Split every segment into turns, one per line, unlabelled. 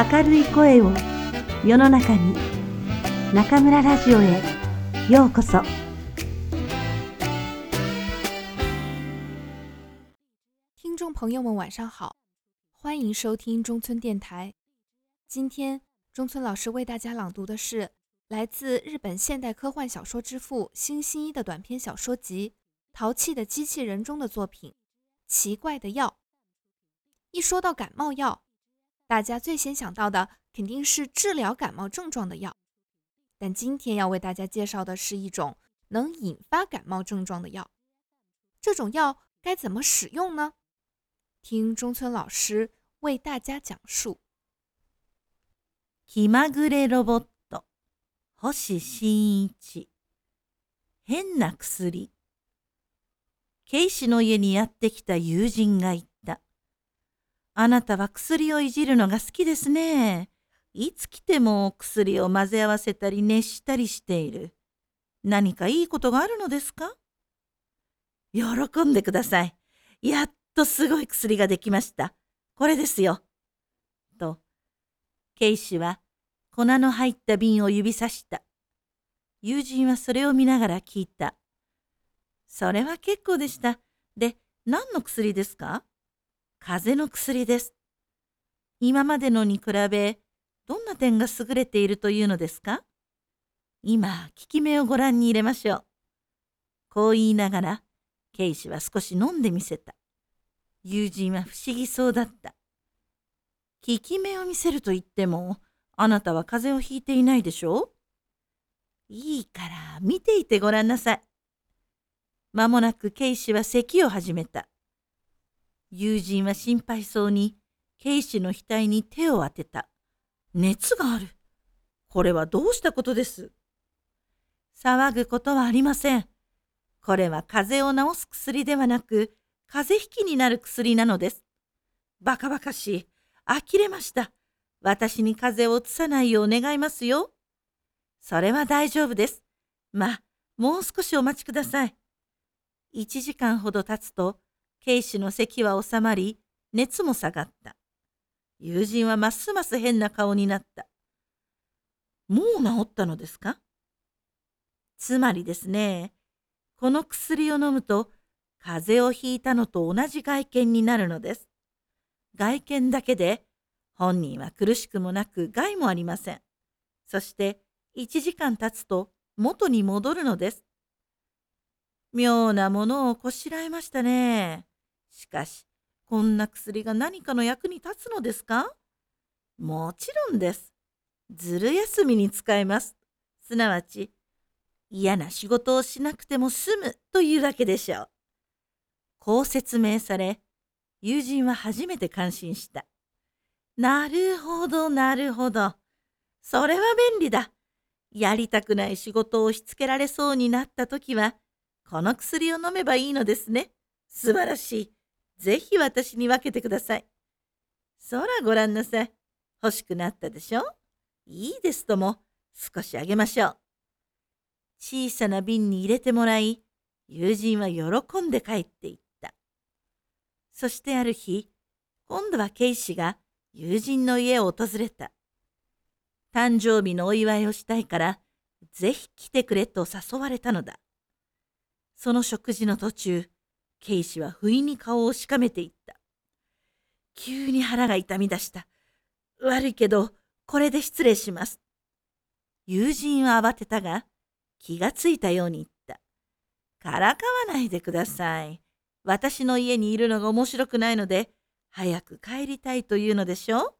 明るい声を世の中に中村ラジオへようこそ
听众朋友们，晚上好，欢迎收听中村电台。今天，中村老师为大家朗读的是来自日本现代科幻小说之父新新一的短篇小说集《淘气的机器人》中的作品《奇怪的药》。一说到感冒药， 大家最先想到的肯定是治疗感冒症状的药。但今天要为大家介绍的是一种能引发感冒症状的药。这种药该怎么使用呢？听中村老师为大家讲述。
気まぐれロボット、星新一。変な薬。ケイシの家にやってきた友人が言った。 あなたは薬をいじるのが好きですね。いつ来ても薬を混ぜ合わせたり熱したりしている。何かいいことがあるのですか？喜んでください。やっとすごい薬ができました。これですよ。と、ケイシは粉の入った瓶を指さした。友人はそれを見ながら聞いた。それは結構でした。で、何の薬ですか？風邪の薬です。今までのに比べ、どんな点が優れているというのですか？今、効き目をご覧に入れましょう。こう言いながら、ケイシは少し飲んでみせた。友人は不思議そうだった。効き目を見せると言っても、あなたは風邪をひいていないでしょ？ういいから見ていてごらんなさい。まもなくケイシは咳を始めた。友人は心配そうに、ケイシの額に手を当てた。熱がある。これはどうしたことです？騒ぐことはありません。これは風邪を治す薬ではなく、風邪ひきになる薬なのです。バカバカしい。呆れました。私に風邪をうつさないよう願いますよ。それは大丈夫です。まあ、もう少しお待ちください。一時間ほど経つと、ケイシの咳は収まり、熱も下がった。友人はますます変な顔になった。もう治ったのですか？つまりですね、この薬を飲むと、風邪をひいたのと同じ外見になるのです。外見だけで、本人は苦しくもなく害もありません。そして、一時間経つと元に戻るのです。妙なものをこしらえましたね。しかし、こんな薬が何かの役に立つのですか？もちろんです。ずる休みに使えます。すなわち、嫌な仕事をしなくても済むというわけでしょう。こう説明され、友人は初めて感心した。なるほど、なるほど。それは便利だ。やりたくない仕事を押し付けられそうになったときは、この薬を飲めばいいのですね。素晴らしい。ぜひ私に分けてください。そらご覧なさい。欲しくなったでしょ？いいですとも、少しあげましょう。小さな瓶に入れてもらい、友人は喜んで帰っていった。そしてある日、今度はケイシが友人の家を訪れた。誕生日のお祝いをしたいから、ぜひ来てくれと誘われたのだ。その食事の途中、ケイシは不意に顔をしかめていった。急に腹が痛み出した。悪いけど、これで失礼します。友人は慌てたが、気がついたように言った。からかわないでください。私の家にいるのが面白くないので、早く帰りたいというのでしょ？う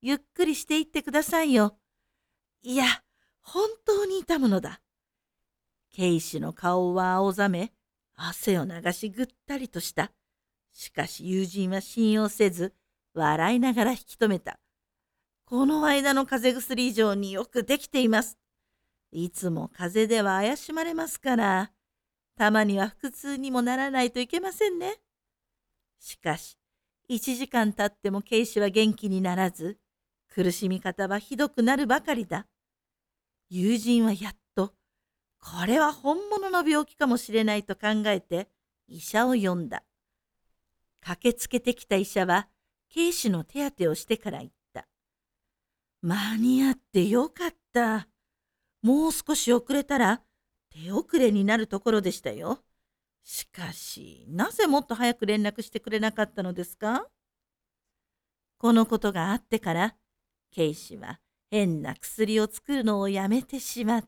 ゆっくりしていってくださいよ。いや、本当に痛むのだ。ケイシの顔は青ざめ、汗を流しぐったりとした。しかし友人は信用せず、笑いながら引き止めた。この間の風邪薬以上によくできています。いつも風邪では怪しまれますから、たまには腹痛にもならないといけませんね。しかし、一時間経ってもケイシは元気にならず、苦しみ方はひどくなるばかりだ。友人はやっ、これは本物の病気かもしれないと考えて、医者を呼んだ。駆けつけてきた医者は、警視の手当てをしてから言った。間に合ってよかった。もう少し遅れたら手遅れになるところでしたよ。しかし、なぜもっと早く連絡してくれなかったのですか？このことがあってから、ケイシは変な薬を作るのをやめてしまっ